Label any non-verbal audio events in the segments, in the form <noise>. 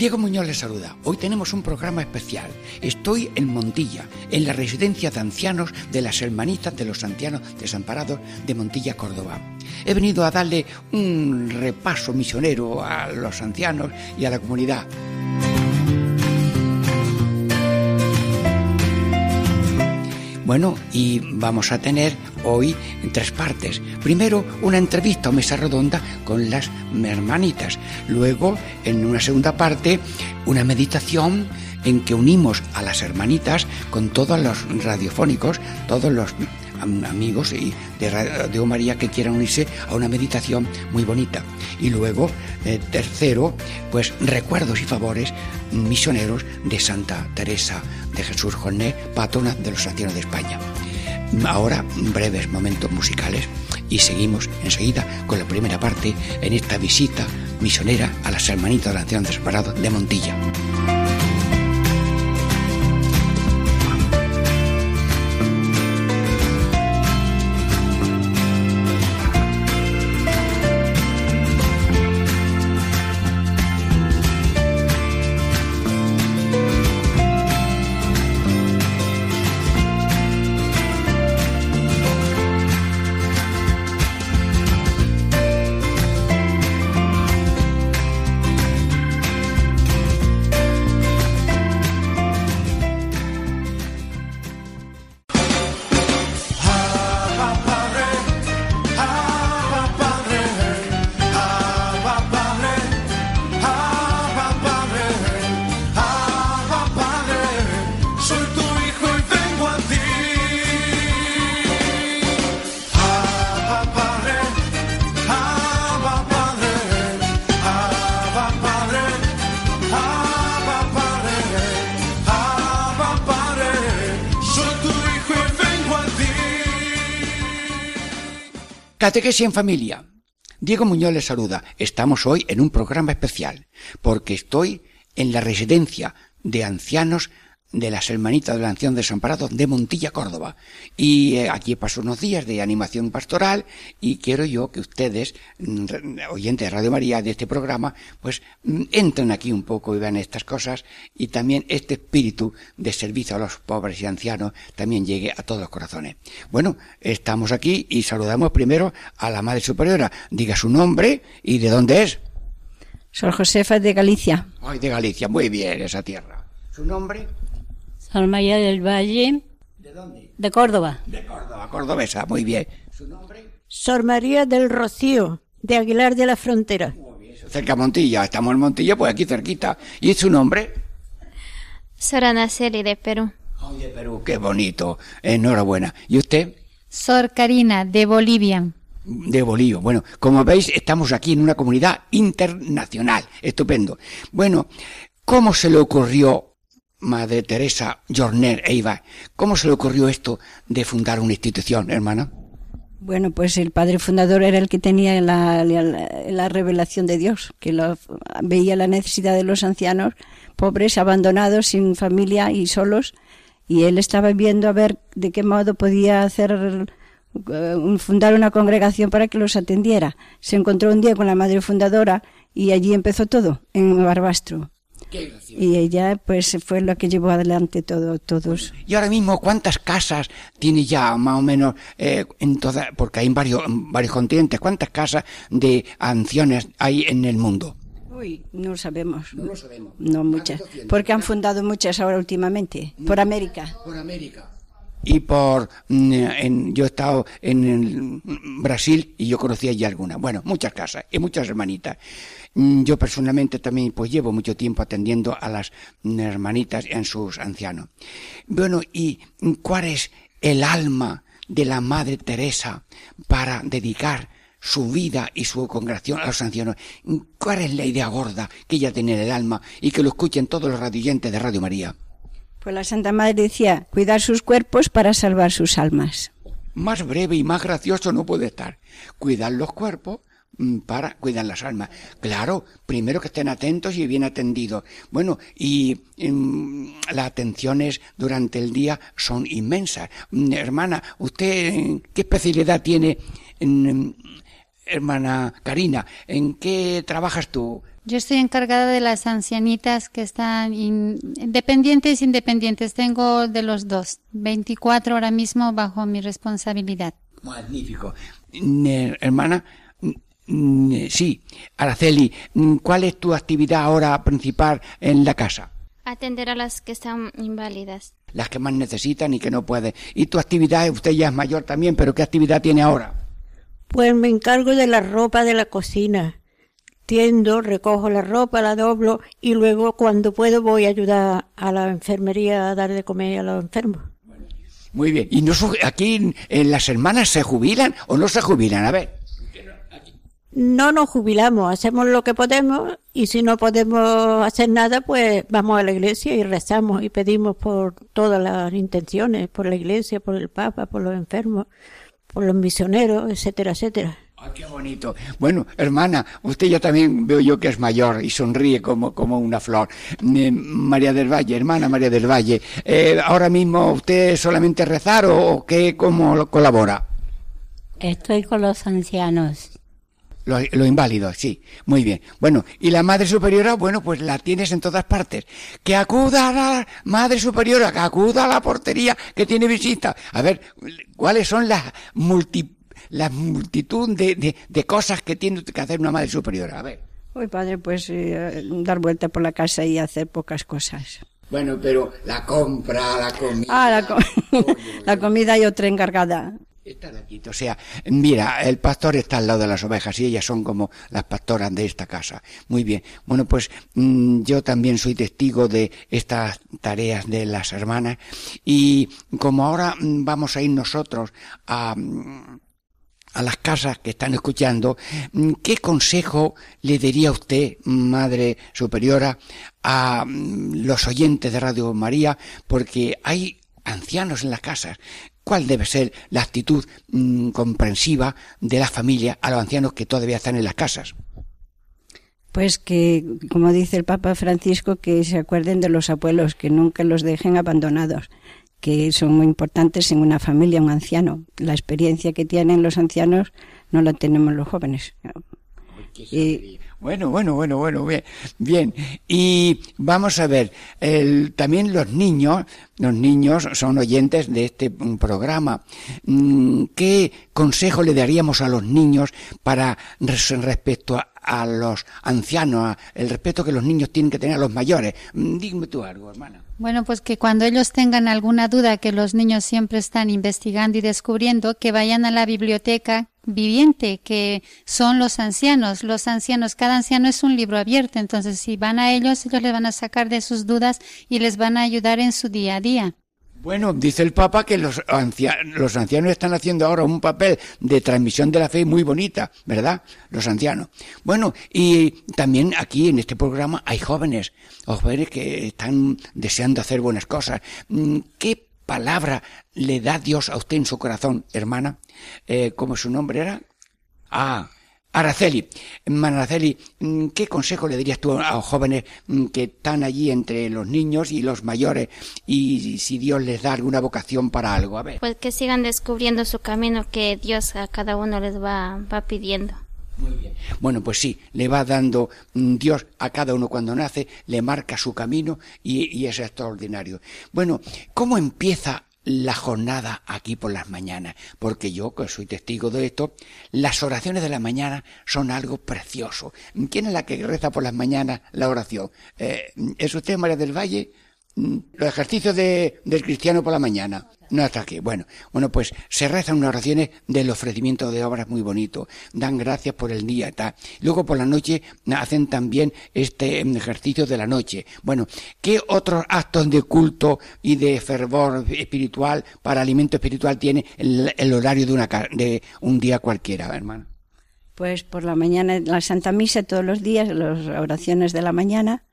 Diego Muñoz les saluda. Hoy tenemos un programa especial. Estoy en Montilla, en la residencia de ancianos de las Hermanitas de los Ancianos Desamparados de Montilla, Córdoba. He venido a darle un repaso misionero a los ancianos y a la comunidad. Bueno, y vamos a tener hoy tres partes. Primero, una entrevista o mesa redonda con las hermanitas. Luego, en una segunda parte, una meditación en que unimos a las hermanitas con todos los radiofónicos, todos los amigos y de Radio María que quieran unirse a una meditación muy bonita. Y luego, eh, tercero, pues recuerdos y favores misioneros de Santa Teresa de Jesús Joné, patrona de los ancianos de España. Ahora, breves momentos musicales y seguimos enseguida con la primera parte en esta visita misionera a las hermanitas de los ancianos desamparados de Montilla. Catequesis en familia. Diego Muñoz les saluda. Estamos hoy en un programa especial porque estoy en la residencia de ancianos de las hermanitas del anciano desamparado de Montilla, Córdoba. Y eh, aquí paso unos días de animación pastoral y quiero yo que ustedes, mm, oyentes de Radio María de este programa, pues mm, entren aquí un poco y vean estas cosas y también este espíritu de servicio a los pobres y ancianos también llegue a todos los corazones. Bueno, estamos aquí y saludamos primero a la Madre Superiora. Diga su nombre y de dónde es. Sor Josefa de Galicia. Ay, de Galicia, muy bien, esa tierra. ¿Su nombre? Sor María del Valle. ¿De dónde? De Córdoba. De Córdoba, cordobesa, muy bien. ¿Su nombre? Sor María del Rocío, de Aguilar de la Frontera. Muy bien, cerca de Montilla, estamos en Montilla, pues aquí cerquita. ¿Y su nombre? Sor Ana Celi de Perú. Ay, de Perú, qué bonito. Enhorabuena. ¿Y usted? Sor Karina, de Bolivia. De Bolivia. Bueno, como veis, estamos aquí en una comunidad internacional. Estupendo. Bueno, ¿cómo se le ocurrió Madre Teresa Jorner Eiva, ¿cómo se le ocurrió esto de fundar una institución, hermana? Bueno, pues el padre fundador era el que tenía la, la, revelación de Dios, que lo, veía la necesidad de los ancianos pobres, abandonados, sin familia y solos, y él estaba viendo a ver de qué modo podía hacer eh, fundar una congregación para que los atendiera. Se encontró un día con la madre fundadora y allí empezó todo, en Barbastro y ella pues fue lo que llevó adelante todo todos y ahora mismo cuántas casas tiene ya más o menos eh, en toda porque hay en varios varios continentes cuántas casas de ancianos hay en el mundo Uy, no sabemos. No lo sabemos. No muchas. Porque han fundado muchas ahora últimamente. Por América. Por América y por mm, en, yo he estado en Brasil y yo conocía ya algunas bueno muchas casas y muchas hermanitas yo personalmente también pues llevo mucho tiempo atendiendo a las hermanitas en sus ancianos. Bueno, ¿y cuál es el alma de la Madre Teresa para dedicar su vida y su congregación a los ancianos. ¿Cuál es la idea gorda que ella tiene en el alma y que lo escuchen todos los radioyentes de Radio María? Pues la Santa Madre decía, cuidar sus cuerpos para salvar sus almas. Más breve y más gracioso no puede estar. Cuidar los cuerpos mm, para cuidar las almas. Claro, primero que estén atentos y bien atendidos. Bueno, y mm, las atenciones durante el día son inmensas. Mm, hermana, ¿usted qué especialidad tiene, hermana Karina? ¿En qué trabajas tú? Yo estoy encargada de las ancianitas que están independientes e independientes. Tengo de los dos, 24 ahora mismo bajo mi responsabilidad. Magnífico. hermana, sí, Araceli, ¿cuál es tu actividad ahora principal en la casa? Atender a las que están inválidas. Las que más necesitan y que no pueden. ¿Y tu actividad, usted ya es mayor también, pero qué actividad tiene ahora? Pues me encargo de la ropa de la cocina tiendo, recojo la ropa, la doblo y luego cuando puedo voy a ayudar a la enfermería a dar de comer a los enfermos. Muy bien. ¿Y no, aquí en las hermanas se jubilan o no se jubilan? A ver. No nos jubilamos, hacemos lo que podemos y si no podemos hacer nada, pues vamos a la iglesia y rezamos y pedimos por todas las intenciones, por la iglesia, por el Papa, por los enfermos, por los misioneros, etcétera, etcétera. Ah, qué bonito. Bueno, hermana, usted ya también veo yo que es mayor y sonríe como, como una flor. Eh, María del Valle, hermana María del Valle, eh, ahora mismo usted solamente rezar o, qué, cómo colabora? Estoy con los ancianos. Los, inválidos, sí, muy bien. Bueno, y la Madre Superiora, bueno, pues la tienes en todas partes. Que acuda a la Madre Superiora, que acuda a la portería que tiene visita. A ver, ¿cuáles son las multi la multitud de, de, cosas que tiene que hacer una madre superior. A ver. Uy, padre, pues eh, dar vuelta por la casa y hacer pocas cosas. Bueno, pero la compra, la comida. Ah, la, <laughs> la comida y otra encargada. Aquí, o sea, mira, el pastor está al lado de las ovejas y ellas son como las pastoras de esta casa. Muy bien. Bueno, pues mm, yo también soy testigo de estas tareas de las hermanas y como ahora mm, vamos a ir nosotros a mm, a las casas que están escuchando, ¿qué consejo le daría usted, Madre Superiora, a los oyentes de Radio María? Porque hay ancianos en las casas. ¿Cuál debe ser la actitud mm, comprensiva de la familia a los ancianos que todavía están en las casas? Pues que, como dice el Papa Francisco, que se acuerden de los abuelos, que nunca los dejen abandonados que son muy importantes en una familia, un anciano. La experiencia que tienen los ancianos no la tenemos los jóvenes. bueno, bueno, bueno, bueno, bien, bien. Y vamos a ver, el, también los niños, los niños son oyentes de este programa. Mm, ¿Qué consejo le daríamos a los niños para respecto a, a los ancianos, el respeto que los niños tienen que tener a los mayores? Mm, dime tú algo, hermana. Bueno, pues que cuando ellos tengan alguna duda, que los niños siempre están investigando y descubriendo, que vayan a la biblioteca viviente, que son los ancianos. Los ancianos, cada anciano es un libro abierto, entonces si van a ellos, ellos les van a sacar de sus dudas y les van a ayudar en su día a día. Bueno, dice el Papa que los, los ancianos están haciendo ahora un papel de transmisión de la fe muy bonita, ¿verdad? Los ancianos. Bueno, y también aquí en este programa hay jóvenes, jóvenes que están deseando hacer buenas cosas. Mm, ¿Qué palabra le da Dios a usted en su corazón, hermana? Eh, ¿Cómo su nombre era? Ah, Araceli, Araceli, mm, ¿qué consejo le dirías tú a los jóvenes mm, que están allí entre los niños y los mayores y si Dios les da alguna vocación para algo? A ver. Pues que sigan descubriendo su camino que Dios a cada uno les va, va pidiendo. Muy bien. Bueno, pues sí, le va dando mm, Dios a cada uno cuando nace, le marca su camino y, y es extraordinario. Bueno, ¿cómo empieza la jornada aquí por las mañanas, porque yo, que soy testigo de esto, las oraciones de la mañana son algo precioso. ¿Quién es la que reza por las mañanas la oración? Eh, ¿Es usted María del Valle? Los ejercicios de, del cristiano por la mañana. No hasta aquí. Bueno, bueno, pues se rezan unas oraciones del ofrecimiento de obras muy bonito. Dan gracias por el día tal. Luego por la noche hacen también este mm, ejercicio de la noche. Bueno, ¿qué otros actos de culto y de fervor espiritual para alimento espiritual tiene el, horario de, una, de un día cualquiera, hermano? Pues por la mañana la Santa Misa todos los días, las oraciones de la mañana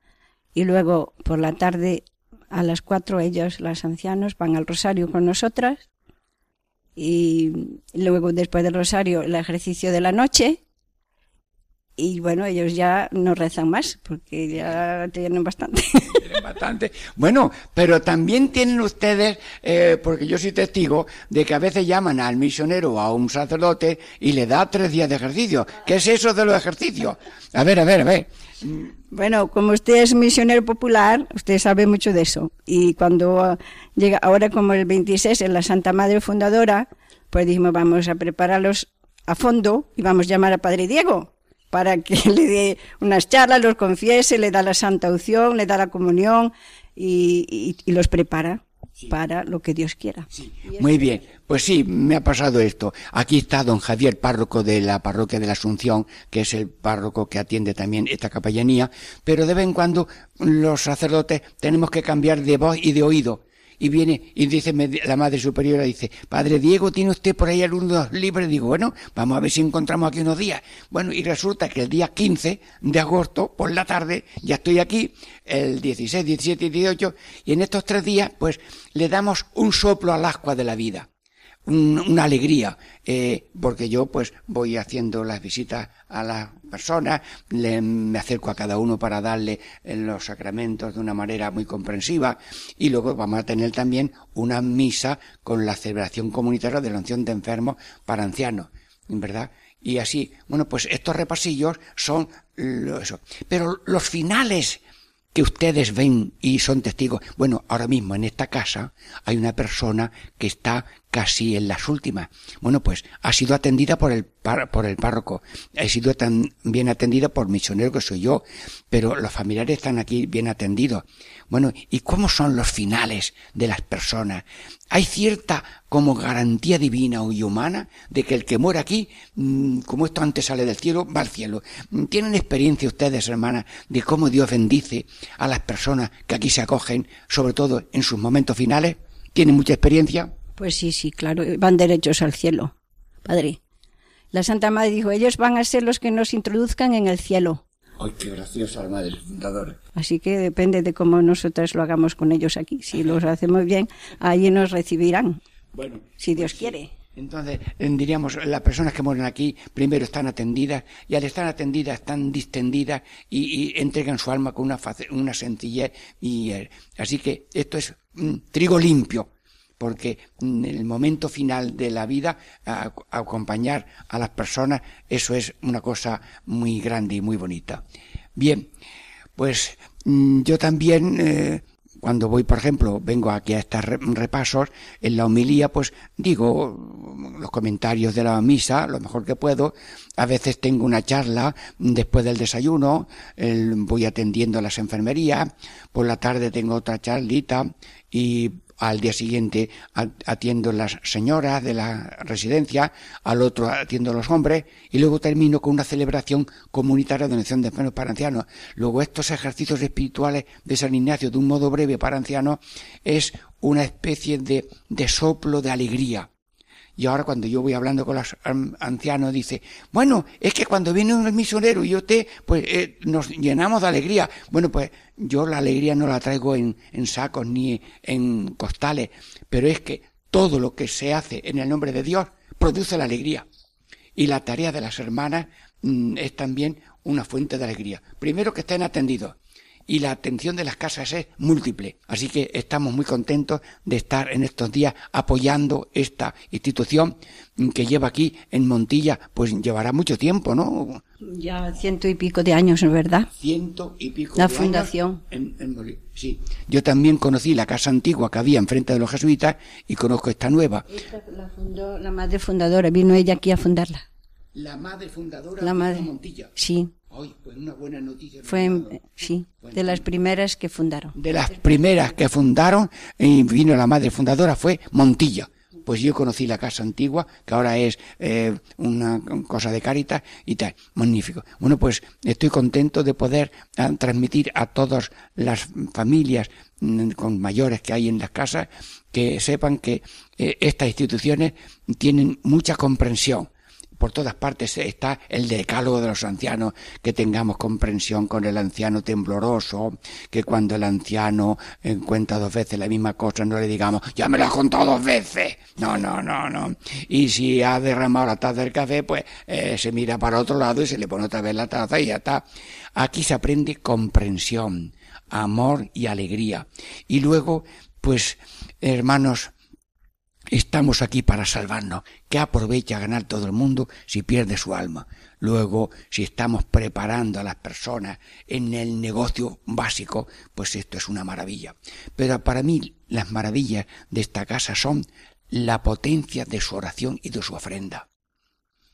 y luego por la tarde a las cuatro ellos, los ancianos, van al rosario con nosotras. Y luego después del rosario el ejercicio de la noche y bueno, ellos ya no rezan más porque ya tienen bastante. <laughs> Tienen bastante. Bueno, pero también tienen ustedes, eh, porque yo soy testigo, de que a veces llaman al misionero o a un sacerdote y le da tres días de ejercicio. ¿Qué es eso de los ejercicios? A ver, a ver, a ver. Bueno, como usted es misionero popular, usted sabe mucho de eso. Y cuando llega, ahora como el 26 en la Santa Madre Fundadora, pues dijimos, vamos a prepararlos a fondo y vamos a llamar a Padre Diego para que <laughs> le dé unas charlas, los confiese, le da la santa unción, le da la comunión y, y, y los prepara para lo que Dios quiera. Sí, muy bien. Pues sí, me ha pasado esto. Aquí está don Javier, párroco de la parroquia de la Asunción, que es el párroco que atiende también esta capellanía, pero de vez en cuando los sacerdotes tenemos que cambiar de voz y de oído y viene y dice la madre superiora dice padre Diego tiene usted por ahí algunos libros digo bueno vamos a ver si encontramos aquí unos días bueno y resulta que el día 15 de agosto por la tarde ya estoy aquí el 16 17 y 18 y en estos tres días pues le damos un soplo al ascua de la vida una alegría, eh, porque yo pues voy haciendo las visitas a las personas, le, me acerco a cada uno para darle eh, los sacramentos de una manera muy comprensiva y luego vamos a tener también una misa con la celebración comunitaria de la unción de enfermos para ancianos, ¿verdad? Y así, bueno, pues estos repasillos son eso. Pero los finales que ustedes ven y son testigos. Bueno, ahora mismo en esta casa hay una persona que está casi en las últimas. Bueno, pues ha sido atendida por el, por el párroco, ha sido tan bien atendida por misionero que soy yo, pero los familiares están aquí bien atendidos. Bueno, ¿y cómo son los finales de las personas? Hay cierta como garantía divina y humana de que el que muere aquí, mm, como esto antes sale del cielo, va al cielo. ¿Tienen experiencia ustedes, hermanas, de cómo Dios bendice a las personas que aquí se acogen, sobre todo en sus momentos finales? ¿Tienen mucha experiencia? Pues sí, sí, claro, van derechos al cielo, padre. La Santa Madre dijo, ellos van a ser los que nos introduzcan en el cielo. ¡Ay, qué graciosa la Madre Fundadora! Así que depende de cómo nosotras lo hagamos con ellos aquí. Si los hacemos bien, allí nos recibirán. Bueno, si Dios pues quiere. Entonces, diríamos, las personas que mueren aquí primero están atendidas y al estar atendidas están distendidas y, y entregan su alma con una, una sencillez. Y, eh, así que esto es un trigo limpio porque en el momento final de la vida, acompañar a las personas, eso es una cosa muy grande y muy bonita. Bien, pues mm, yo también, eh, cuando voy, por ejemplo, vengo aquí a estos repasos, en la homilía, pues digo los comentarios de la misa, lo mejor que puedo. A veces tengo una charla después del desayuno, voy atendiendo a las enfermerías, por la tarde tengo otra charlita y al día siguiente atiendo las señoras de la residencia, al otro atiendo los hombres y luego termino con una celebración comunitaria de donación de enfermos para ancianos. Luego estos ejercicios espirituales de San Ignacio de un modo breve para ancianos es una especie de, de soplo de alegría y ahora cuando yo voy hablando con los ancianos, dice, bueno, es que cuando viene un misionero y usted, pues eh, nos llenamos de alegría. Bueno, pues yo la alegría no la traigo en, sacos ni en costales, pero es que todo lo que se hace en el nombre de Dios produce la alegría. Y la tarea de las hermanas mm, es también una fuente de alegría. Primero que estén atendidos y la atención de las casas es múltiple. Así que estamos muy contentos de estar en estos días apoyando esta institución que lleva aquí en Montilla, pues llevará mucho tiempo, ¿no? Ya ciento y pico de años, ¿verdad? Ciento y pico la fundación. en, sí. Yo también conocí la casa antigua que había enfrente de los jesuitas y conozco esta nueva. Esta la fundó la madre fundadora, vino ella aquí a fundarla. La madre fundadora la madre, de Montilla. Sí. Pues una buena noticia. Fue, sí, de las primeras que fundaron. De las primeras que fundaron, y vino la madre fundadora, fue Montilla. Pues yo conocí la casa antigua, que ahora es eh, una cosa de carita y tal. Magnífico. Bueno, pues estoy contento de poder ah, transmitir a todas las familias mm, con mayores que hay en las casas, que sepan que eh, estas instituciones tienen mucha comprensión por todas partes está el decálogo de los ancianos, que tengamos comprensión con el anciano tembloroso, que cuando el anciano cuenta dos veces la misma cosa no le digamos, ya me lo has contado dos veces. No, no, no, no. Y si ha derramado la taza del café, pues eh, se mira para otro lado y se le pone otra vez la taza y ya está. Aquí se aprende comprensión, amor y alegría. Y luego, pues, hermanos, Estamos aquí para salvarnos. ¿Qué aprovecha ganar todo el mundo si pierde su alma? Luego, si estamos preparando a las personas en el negocio básico, pues esto es una maravilla. Pero para mí las maravillas de esta casa son la potencia de su oración y de su ofrenda.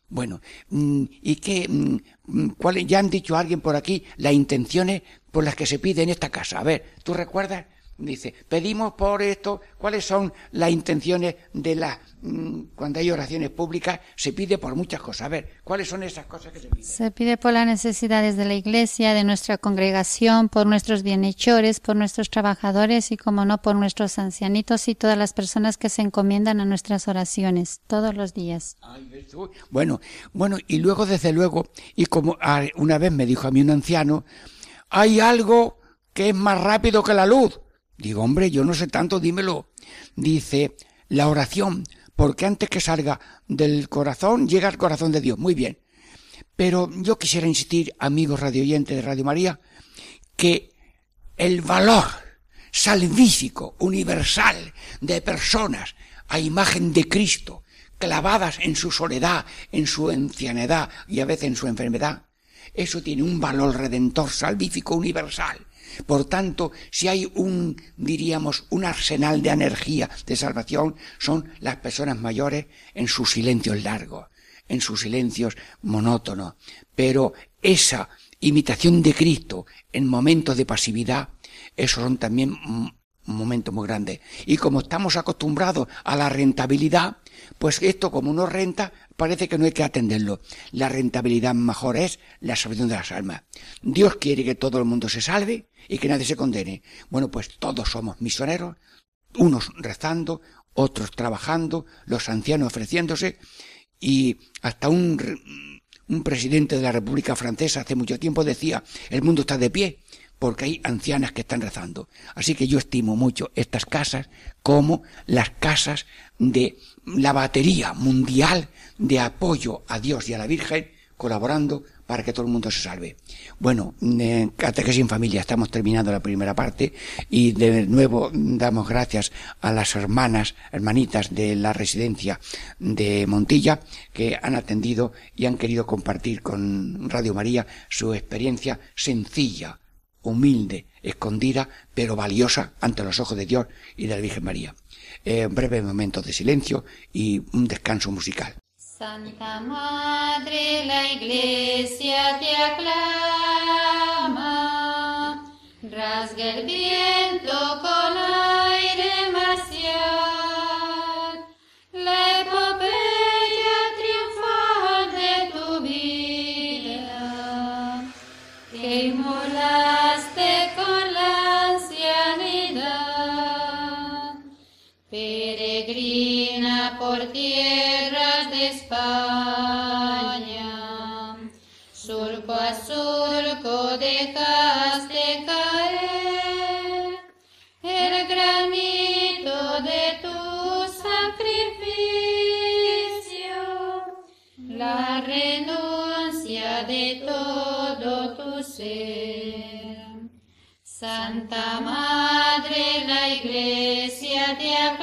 Bueno, mm, ¿y qué? Mm, ¿Cuál, ya han dicho alguien por aquí las intenciones por las que se pide en esta casa. A ver, ¿tú recuerdas? Dice, pedimos por esto, ¿cuáles son las intenciones de la... Mm, cuando hay oraciones públicas, se pide por muchas cosas. A ver, ¿cuáles son esas cosas que se piden? Se pide por las necesidades de la iglesia, de nuestra congregación, por nuestros bienhechores, por nuestros trabajadores y, como no, por nuestros ancianitos y todas las personas que se encomiendan a nuestras oraciones todos los días. Bueno, bueno, y luego, desde luego, y como una vez me dijo a mí un anciano, hay algo que es más rápido que la luz Digo, hombre, yo no sé tanto, dímelo. Dice, la oración, porque antes que salga del corazón, llega al corazón de Dios. Muy bien. Pero yo quisiera insistir, amigos radioyentes de Radio María, que el valor salvífico, universal, de personas a imagen de Cristo, clavadas en su soledad, en su ancianidad y a veces en su enfermedad, eso tiene un valor redentor salvífico universal por tanto, si hay un, diríamos, un arsenal de energía de salvación, son las personas mayores en sus silencios largos, en sus silencios monótonos. Pero esa imitación de Cristo en momentos de pasividad, esos son también momentos muy grandes. Y como estamos acostumbrados a la rentabilidad, pues esto como no renta, parece que no hay que atenderlo. La rentabilidad mejor es la salvación de las almas. Dios quiere que todo el mundo se salve y que nadie se condene. Bueno, pues todos somos misioneros, unos rezando, otros trabajando, los ancianos ofreciéndose y hasta un, un presidente de la República Francesa hace mucho tiempo decía, el mundo está de pie porque hay ancianas que están rezando. Así que yo estimo mucho estas casas como las casas de la batería mundial de apoyo a Dios y a la Virgen colaborando para que todo el mundo se salve. Bueno, en Catequesis en Familia estamos terminando la primera parte y de nuevo damos gracias a las hermanas, hermanitas de la residencia de Montilla que han atendido y han querido compartir con Radio María su experiencia sencilla, humilde, escondida, pero valiosa ante los ojos de Dios y de la Virgen María. Eh, un breve momento de silencio y un descanso musical. Santa Madre, la Iglesia te aclama, rasga el viento con Iglesia te aclama,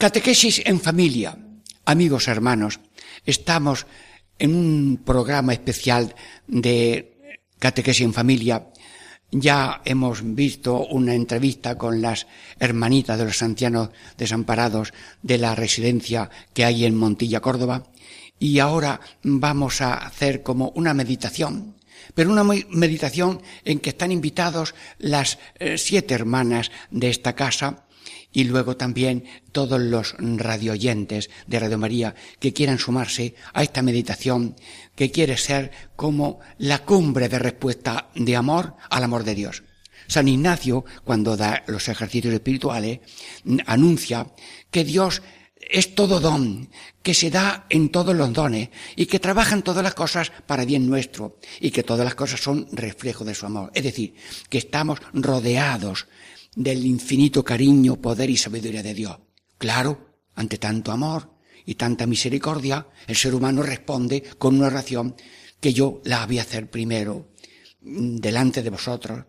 Catequesis en familia. Amigos hermanos, estamos en un programa especial de catequesis en familia. Ya hemos visto una entrevista con las hermanitas de los ancianos desamparados de la residencia que hay en Montilla, Córdoba. Y ahora vamos a hacer como una meditación pero una meditación en que están invitados las eh, siete hermanas de esta casa y luego también todos los radioyentes de Radio María que quieran sumarse a esta meditación que quiere ser como la cumbre de respuesta de amor al amor de Dios. San Ignacio, cuando da los ejercicios espirituales, anuncia que Dios es todo don, que se da en todos los dones y que trabaja en todas las cosas para bien nuestro y que todas las cosas son reflejo de su amor. Es decir, que estamos rodeados del infinito cariño, poder y sabiduría de Dios. Claro, ante tanto amor y tanta misericordia, el ser humano responde con una oración que yo la voy a hacer primero mm, delante de vosotros,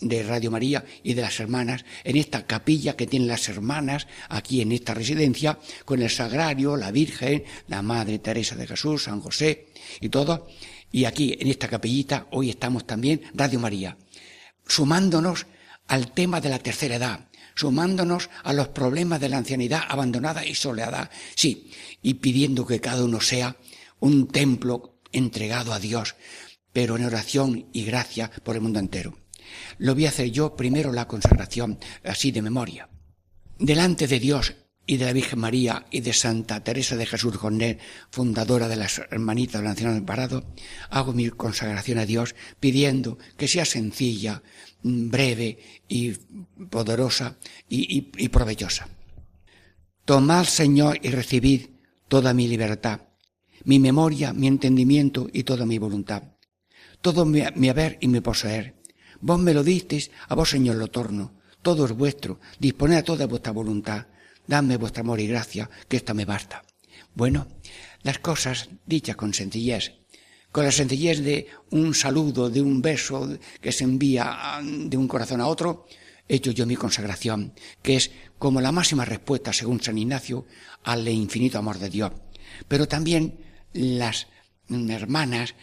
de Radio María y de las hermanas, en esta capilla que tienen las hermanas aquí en esta residencia, con el sagrario, la Virgen, la Madre Teresa de Jesús, San José y todo. Y aquí en esta capillita hoy estamos también Radio María, sumándonos al tema de la tercera edad, sumándonos a los problemas de la ancianidad abandonada y soledad, sí, y pidiendo que cada uno sea un templo entregado a Dios, pero en oración y gracia por el mundo entero. Lo voy a hacer yo primero la consagración, así de memoria. Delante de Dios y de la Virgen María y de Santa Teresa de Jesús Jornet, fundadora de las Hermanitas del Anciano Parado, hago mi consagración a Dios pidiendo que sea sencilla, breve y poderosa y, provechosa. Tomad, Señor, y recibid toda mi libertad, mi memoria, mi entendimiento y toda mi voluntad, todo mi, haber y mi poseer. Vos me lo disteis, a vos, Señor, lo torno. Todo es vuestro, disponed a toda vuestra voluntad Dame vuestro amor y gracia, que esta me basta. Bueno, las cosas dichas con sencillez, con la sencillez de un saludo, de un beso que se envía de un corazón a otro, he hecho yo mi consagración, que es como la máxima respuesta, según San Ignacio, al infinito amor de Dios. Pero también las hermanas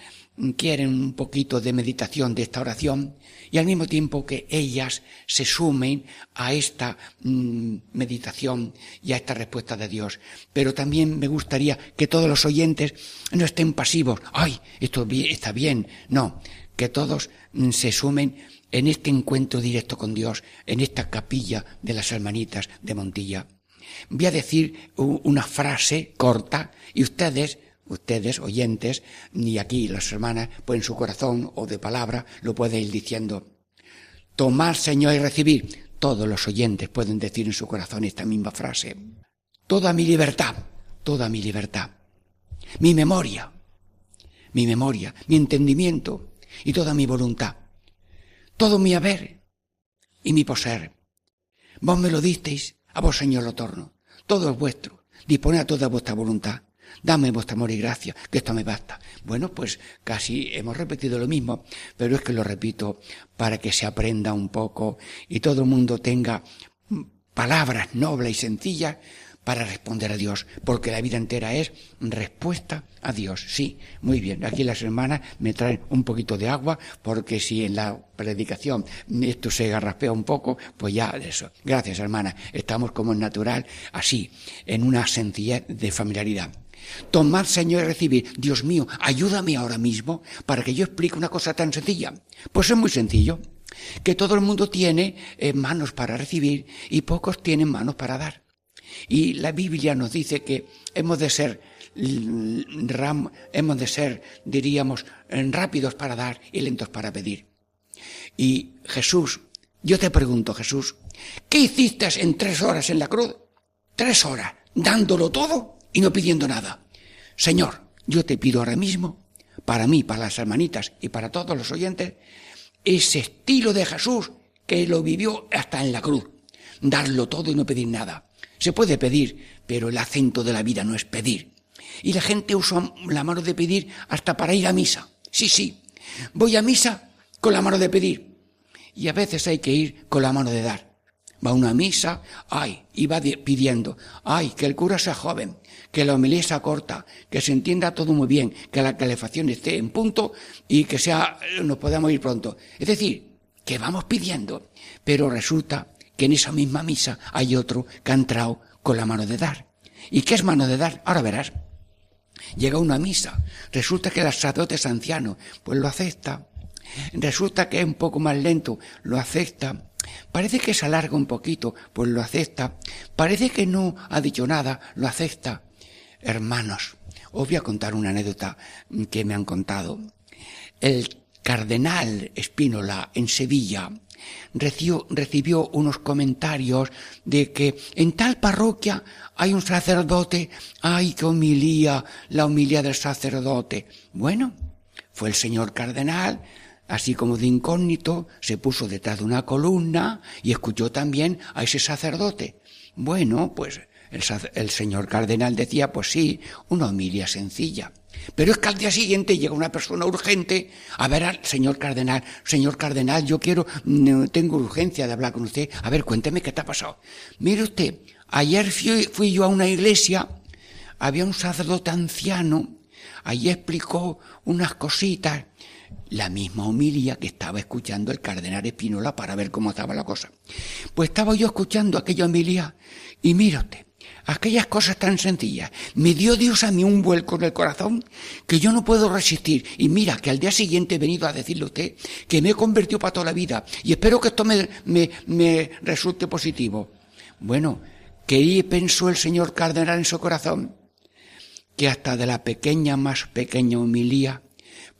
quieren un poquito de meditación de esta oración y al mismo tiempo que ellas se sumen a esta mm, meditación y a esta respuesta de Dios. Pero también me gustaría que todos los oyentes no estén pasivos. ¡Ay! Esto está bien. No, que todos mm, se sumen en este encuentro directo con Dios, en esta capilla de las hermanitas de Montilla. Voy a decir una frase corta y ustedes ustedes, oyentes, ni aquí las hermanas, pues en su corazón o de palabra lo pueden ir diciendo. Tomar, Señor, y recibir. Todos los oyentes pueden decir en su corazón esta misma frase. Toda mi libertad, toda mi libertad, mi memoria, mi memoria, mi entendimiento y toda mi voluntad, todo mi haber y mi poseer. Vos me lo disteis, a vos, Señor, lo torno. Todo es vuestro. Disponed a toda vuestra voluntad. Dame vuestro amor y gracia, que esto me basta. Bueno, pues casi hemos repetido lo mismo, pero es que lo repito para que se aprenda un poco y todo el mundo tenga palabras nobles y sencillas para responder a Dios, porque la vida entera es respuesta a Dios. Sí, muy bien. Aquí las hermanas me traen un poquito de agua, porque si en la predicación esto se garraspea un poco, pues ya eso. Gracias, hermana. Estamos como en natural, así, en una sencillez de familiaridad. Tomad, Señor, y recibir. Dios mío, ayúdame ahora mismo para que yo explique una cosa tan sencilla. Pues es muy sencillo. Que todo el mundo tiene eh, manos para recibir y pocos tienen manos para dar. Y la Biblia nos dice que hemos de ser hemos de ser, diríamos, rápidos para dar y lentos para pedir. Y Jesús, yo te pregunto, Jesús, ¿qué hiciste en tres horas en la cruz? Tres horas, dándolo todo y no pidiendo nada. Señor, yo te pido ahora mismo, para mí, para las hermanitas y para todos los oyentes, ese estilo de Jesús que lo vivió hasta en la cruz. Darlo todo y no pedir nada. Se puede pedir, pero el acento de la vida no es pedir. Y la gente usa la mano de pedir hasta para ir a misa. Sí, sí. Voy a misa con la mano de pedir. Y a veces hay que ir con la mano de dar. va a una misa, ay, y va pidiendo, ay, que el cura sea joven, que la homilía sea corta, que se entienda todo muy bien, que la calefacción esté en punto y que sea, nos podamos ir pronto. Es decir, que vamos pidiendo, pero resulta que en esa misma misa hay otro que ha entrado con la mano de dar. ¿Y qué es mano de dar? Ahora verás. Llega una misa, resulta que el sacerdote es anciano, pues lo acepta. Resulta que es un poco más lento, lo acepta. Parece que se alarga un poquito, pues lo acepta. Parece que no ha dicho nada, lo acepta. Hermanos, os voy a contar una anécdota que me han contado. El cardenal Espínola en Sevilla recibió, recibió, unos comentarios de que en tal parroquia hay un sacerdote, ay, qué homilía, la homilía del sacerdote. Bueno, fue el señor cardenal, así como de incógnito, se puso detrás de una columna y escuchó también a ese sacerdote. Bueno, pues el, señor cardenal decía, pues sí, una homilía sencilla. Pero es que al día siguiente llega una persona urgente a ver al señor cardenal. Señor cardenal, yo quiero, tengo urgencia de hablar con usted. A ver, cuénteme qué te ha pasado. Mire usted, ayer fui, fui yo a una iglesia, había un sacerdote anciano, allí explicó unas cositas, la misma homilia que estaba escuchando el cardenal Espinola para ver cómo estaba la cosa. Pues estaba yo escuchando aquella homilia y mire usted, aquellas cosas tan sencillas. Me dio Dios a mí un vuelco en el corazón que yo no puedo resistir. Y mira que al día siguiente he venido a decirle a usted que me he convertido para toda la vida y espero que esto me, me, me resulte positivo. Bueno, ¿qué pensó el señor cardenal en su corazón? Que hasta de la pequeña más pequeña humilía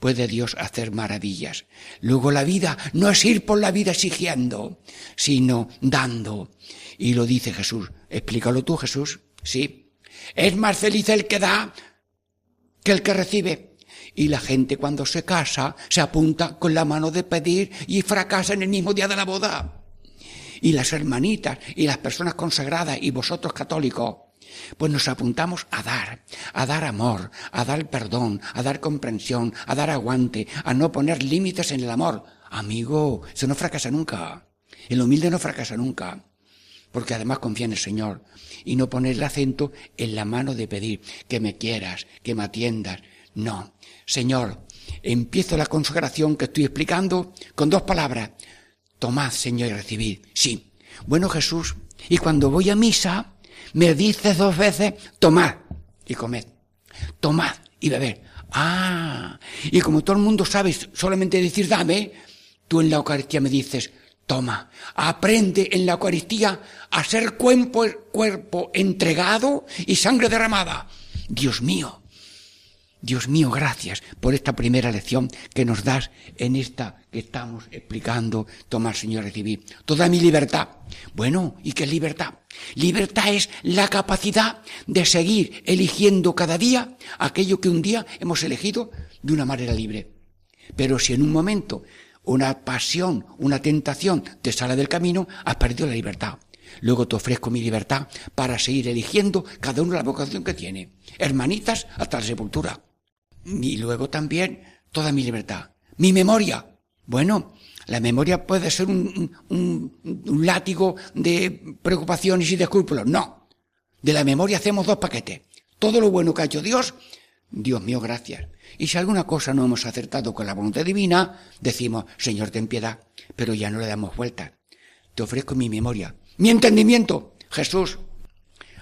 puede Dios hacer maravillas. Luego la vida no es ir por la vida exigiendo, sino dando. Y lo dice Jesús. Explícalo tú, Jesús. Sí. Es más feliz el que da que el que recibe. Y la gente cuando se casa se apunta con la mano de pedir y fracasa en el mismo día de la boda. Y las hermanitas y las personas consagradas y vosotros católicos, pues nos apuntamos a dar, a dar amor, a dar perdón, a dar comprensión, a dar aguante, a no poner límites en el amor. Amigo, eso no fracasa nunca. El humilde no fracasa nunca porque además confía en el Señor, y no poner el acento en la mano de pedir que me quieras, que me atiendas. No, Señor, empiezo la consagración que estoy explicando con dos palabras. Tomad, Señor, y recibid. Sí. Bueno, Jesús, y cuando voy a misa, me dices dos veces, tomad y comed. Tomad y beber. Ah, y como todo el mundo sabe solamente decir dame, tú en la Eucaristía me dices, Toma, aprende en la Eucaristía a ser cuerpo, cuerpo entregado y sangre derramada. Dios mío, Dios mío, gracias por esta primera lección que nos das en esta que estamos explicando, tomar Señor recibir. Toda mi libertad. Bueno, ¿y qué es libertad? Libertad es la capacidad de seguir eligiendo cada día aquello que un día hemos elegido de una manera libre. Pero si en un momento una pasión, una tentación te sale del camino, has perdido la libertad. Luego te ofrezco mi libertad para seguir eligiendo cada uno la vocación que tiene. Hermanitas hasta la sepultura. Y luego también toda mi libertad. Mi memoria. Bueno, la memoria puede ser un, un látigo de preocupaciones y de escrúpulos. No. De la memoria hacemos dos paquetes. Todo lo bueno que ha hecho Dios Dios mío, gracias. Y si alguna cosa no hemos acertado con la voluntad divina, decimos, Señor, ten piedad, pero ya no le damos vuelta. Te ofrezco mi memoria, mi entendimiento. Jesús,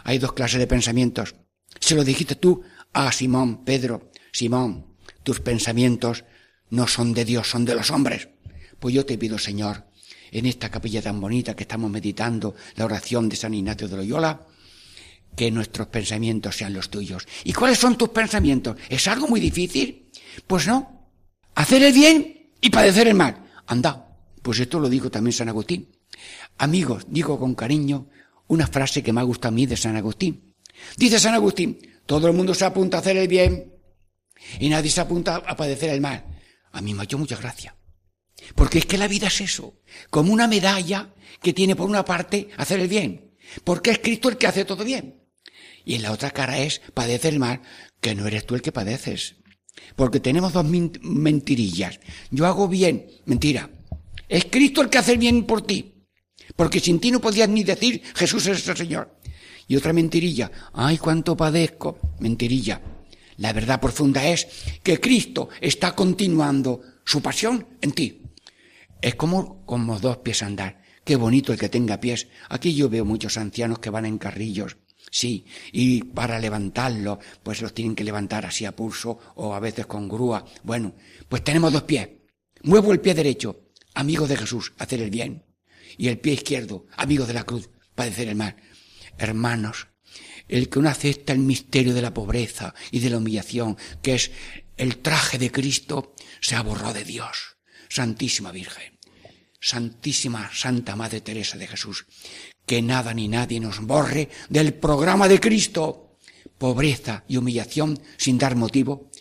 hay dos clases de pensamientos. Se lo dijiste tú a Simón, Pedro, Simón, tus pensamientos no son de Dios, son de los hombres. Pues yo te pido, Señor, en esta capilla tan bonita que estamos meditando, la oración de San Ignacio de Loyola, que nuestros pensamientos sean los tuyos. ¿Y cuáles son tus pensamientos? ¿Es algo muy difícil? Pues no. Hacer el bien y padecer el mal. Anda. Pues esto lo digo también San Agustín. Amigos, digo con cariño una frase que me ha gustado a mí de San Agustín. Dice San Agustín, todo el mundo se apunta a hacer el bien y nadie se apunta a padecer el mal. A mí me ha hecho mucha gracia. Porque es que la vida es eso, como una medalla que tiene por una parte hacer el bien, porque es Cristo el que hace todo bien. Y en la otra cara es padecer mal, que no eres tú el que padeces. Porque tenemos dos mentirillas. Yo hago bien, mentira. Es Cristo el que hace el bien por ti. Porque sin ti no podías ni decir Jesús es el Señor. Y otra mentirilla, ay, cuánto padezco. Mentirilla. La verdad profunda es que Cristo está continuando su pasión en ti. Es como, como dos pies andar. Qué bonito el que tenga pies. Aquí yo veo muchos ancianos que van en carrillos. Sí, y para levantarlos, pues los tienen que levantar así a pulso o a veces con grúa. Bueno, pues tenemos dos pies. Muevo el pie derecho, amigo de Jesús, hacer el bien. Y el pie izquierdo, amigo de la cruz, padecer el mal. Hermanos, el que no acepta el misterio de la pobreza y de la humillación, que es el traje de Cristo, se aborró de Dios. Santísima Virgen, Santísima Santa Madre Teresa de Jesús, que nada ni nadie nos borre del programa de Cristo. Pobreza y humillación sin dar motivo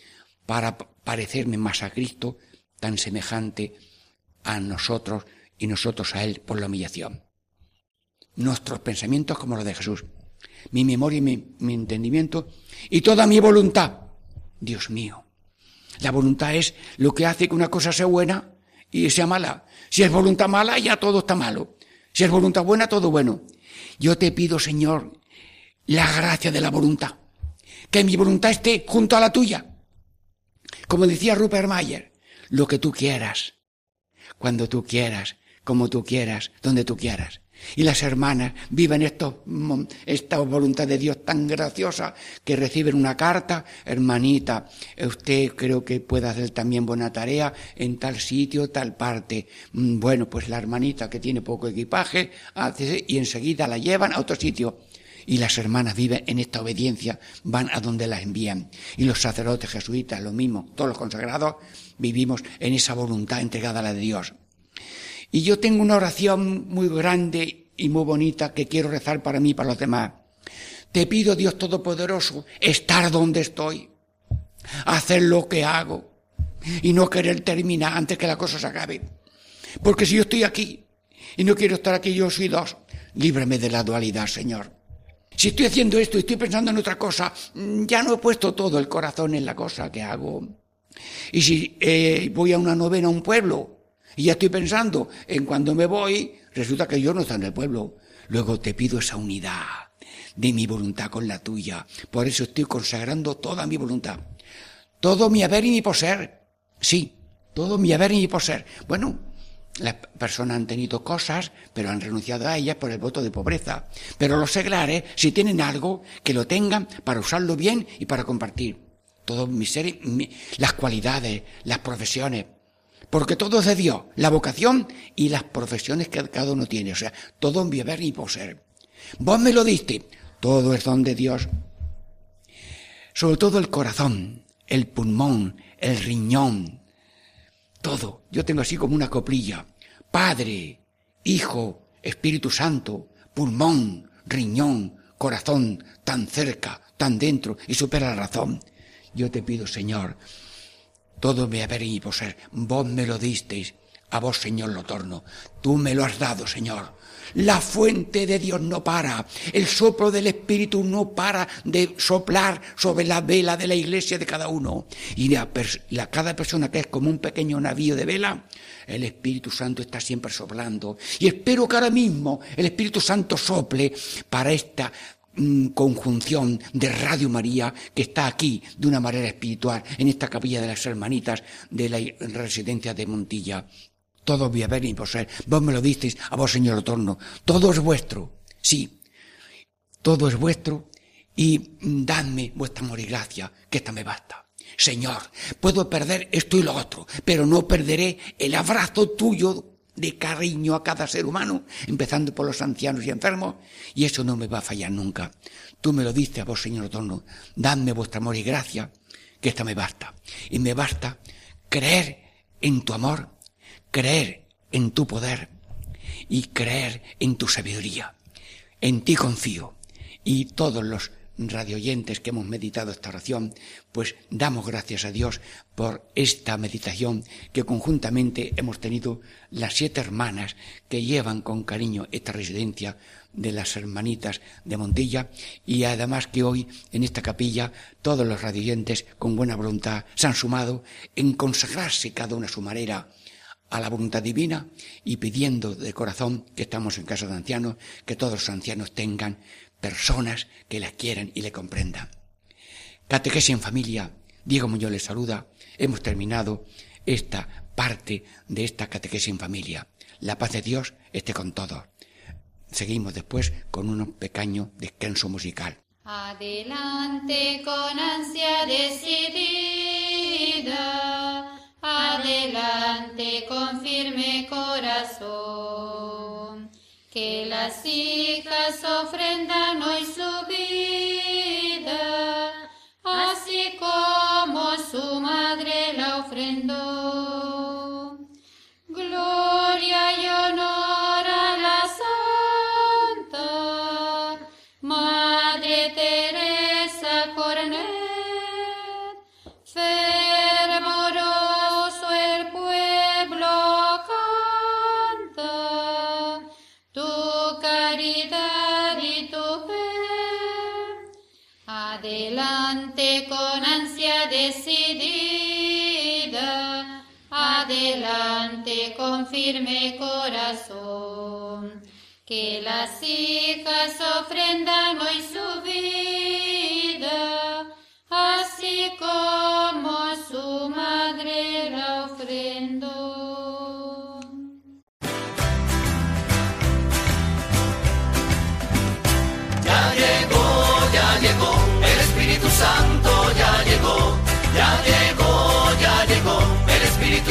para parecerme más a Cristo, tan semejante a nosotros y nosotros a Él por la humillación. Nuestros pensamientos como los de Jesús, mi memoria y mi, mi entendimiento y toda mi voluntad. Dios mío, la voluntad es lo que hace que una cosa sea buena y sea mala. Si es voluntad mala, ya todo está malo. Si es voluntad buena, todo bueno. Yo te pido, Señor, la gracia de la voluntad. Que mi voluntad esté junto a la tuya. Como decía Rupert Mayer, lo que tú quieras, cuando tú quieras, como tú quieras, donde tú quieras. Y las hermanas viven esto, esta voluntad de Dios tan graciosa que reciben una carta, hermanita, usted creo que puede hacer también buena tarea en tal sitio, tal parte. Mm, bueno, pues la hermanita que tiene poco equipaje hace y enseguida la llevan a otro sitio. Y las hermanas viven en esta obediencia, van a donde las envían. Y los sacerdotes jesuitas, lo mismo, todos los consagrados, vivimos en esa voluntad entregada a la de Dios. Y yo tengo una oración muy grande y muy bonita que quiero rezar para mí y para los demás. Te pido, Dios Todopoderoso, estar donde estoy, hacer lo que hago y no querer terminar antes que la cosa se acabe. Porque si yo estoy aquí y no quiero estar aquí, yo soy dos, líbrame de la dualidad, Señor. Si estoy haciendo esto y estoy pensando en otra cosa, ya no he puesto todo el corazón en la cosa que hago. Y si eh, voy a una novena a un pueblo y ya estoy pensando en cuando me voy, resulta que yo no estoy en el pueblo. Luego te pido esa unidad de mi voluntad con la tuya. Por eso estoy consagrando toda mi voluntad. Todo mi haber y mi poseer. Sí, todo mi haber y mi poseer. Bueno, las personas han tenido cosas, pero han renunciado a ellas por el voto de pobreza. Pero los seglares, si tienen algo, que lo tengan para usarlo bien y para compartir. Todo mi ser, las cualidades, las profesiones, porque todo es de Dios, la vocación y las profesiones que cada uno tiene, o sea, todo en mi y poseer. Vos me lo diste, todo es don de Dios. Sobre todo el corazón, el pulmón, el riñón, todo. Yo tengo así como una coplilla. Padre, Hijo, Espíritu Santo, pulmón, riñón, corazón, tan cerca, tan dentro y supera la razón. Yo te pido, Señor, todo me y poseer, vos me lo disteis, a vos, Señor, lo torno. Tú me lo has dado, Señor. La fuente de Dios no para. El soplo del Espíritu no para de soplar sobre la vela de la iglesia de cada uno. Y la, cada persona que es como un pequeño navío de vela, el Espíritu Santo está siempre soplando. Y espero que ahora mismo el Espíritu Santo sople para esta conjunción de Radio María que está aquí de una manera espiritual en esta capilla de las hermanitas de la residencia de Montilla. Todo voy a ver y poseer. Vos me lo disteis a vos, Señor Otorno. Todo es vuestro. Sí. Todo es vuestro y dadme vuestra amor y gracia, que esta me basta. Señor, puedo perder esto y lo otro, pero no perderé el abrazo tuyo de cariño a cada ser humano, empezando por los ancianos y enfermos, y eso no me va a fallar nunca. Tú me lo dices a vos, Señor Otorno, dadme vuestro amor y gracia, que esta me basta. Y me basta creer en tu amor, creer en tu poder y creer en tu sabiduría. En ti confío. Y todos los radioyentes que hemos meditado esta oración, pues damos gracias a Dios por esta meditación que conjuntamente hemos tenido las siete hermanas que llevan con cariño esta residencia de las hermanitas de Montilla y además que hoy en esta capilla todos los radioyentes con buena voluntad se han sumado en consagrarse cada una a su manera a la voluntad divina y pidiendo de corazón que estamos en casa de ancianos, que todos los ancianos tengan personas que la quieran y le comprendan. Catequesis en familia, Diego Muñoz les saluda. Hemos terminado esta parte de esta catequesis en familia. La paz de Dios esté con todos. Seguimos después con un pequeño descanso musical. Adelante con ansia decidida, adelante con firme corazón, que las hijas ofrendan hoy su vida, así como su madre la ofrendó. Decidida, adelante con firme corazón, que las hijas ofrendan hoy su vida, así como su madre la ofrendó.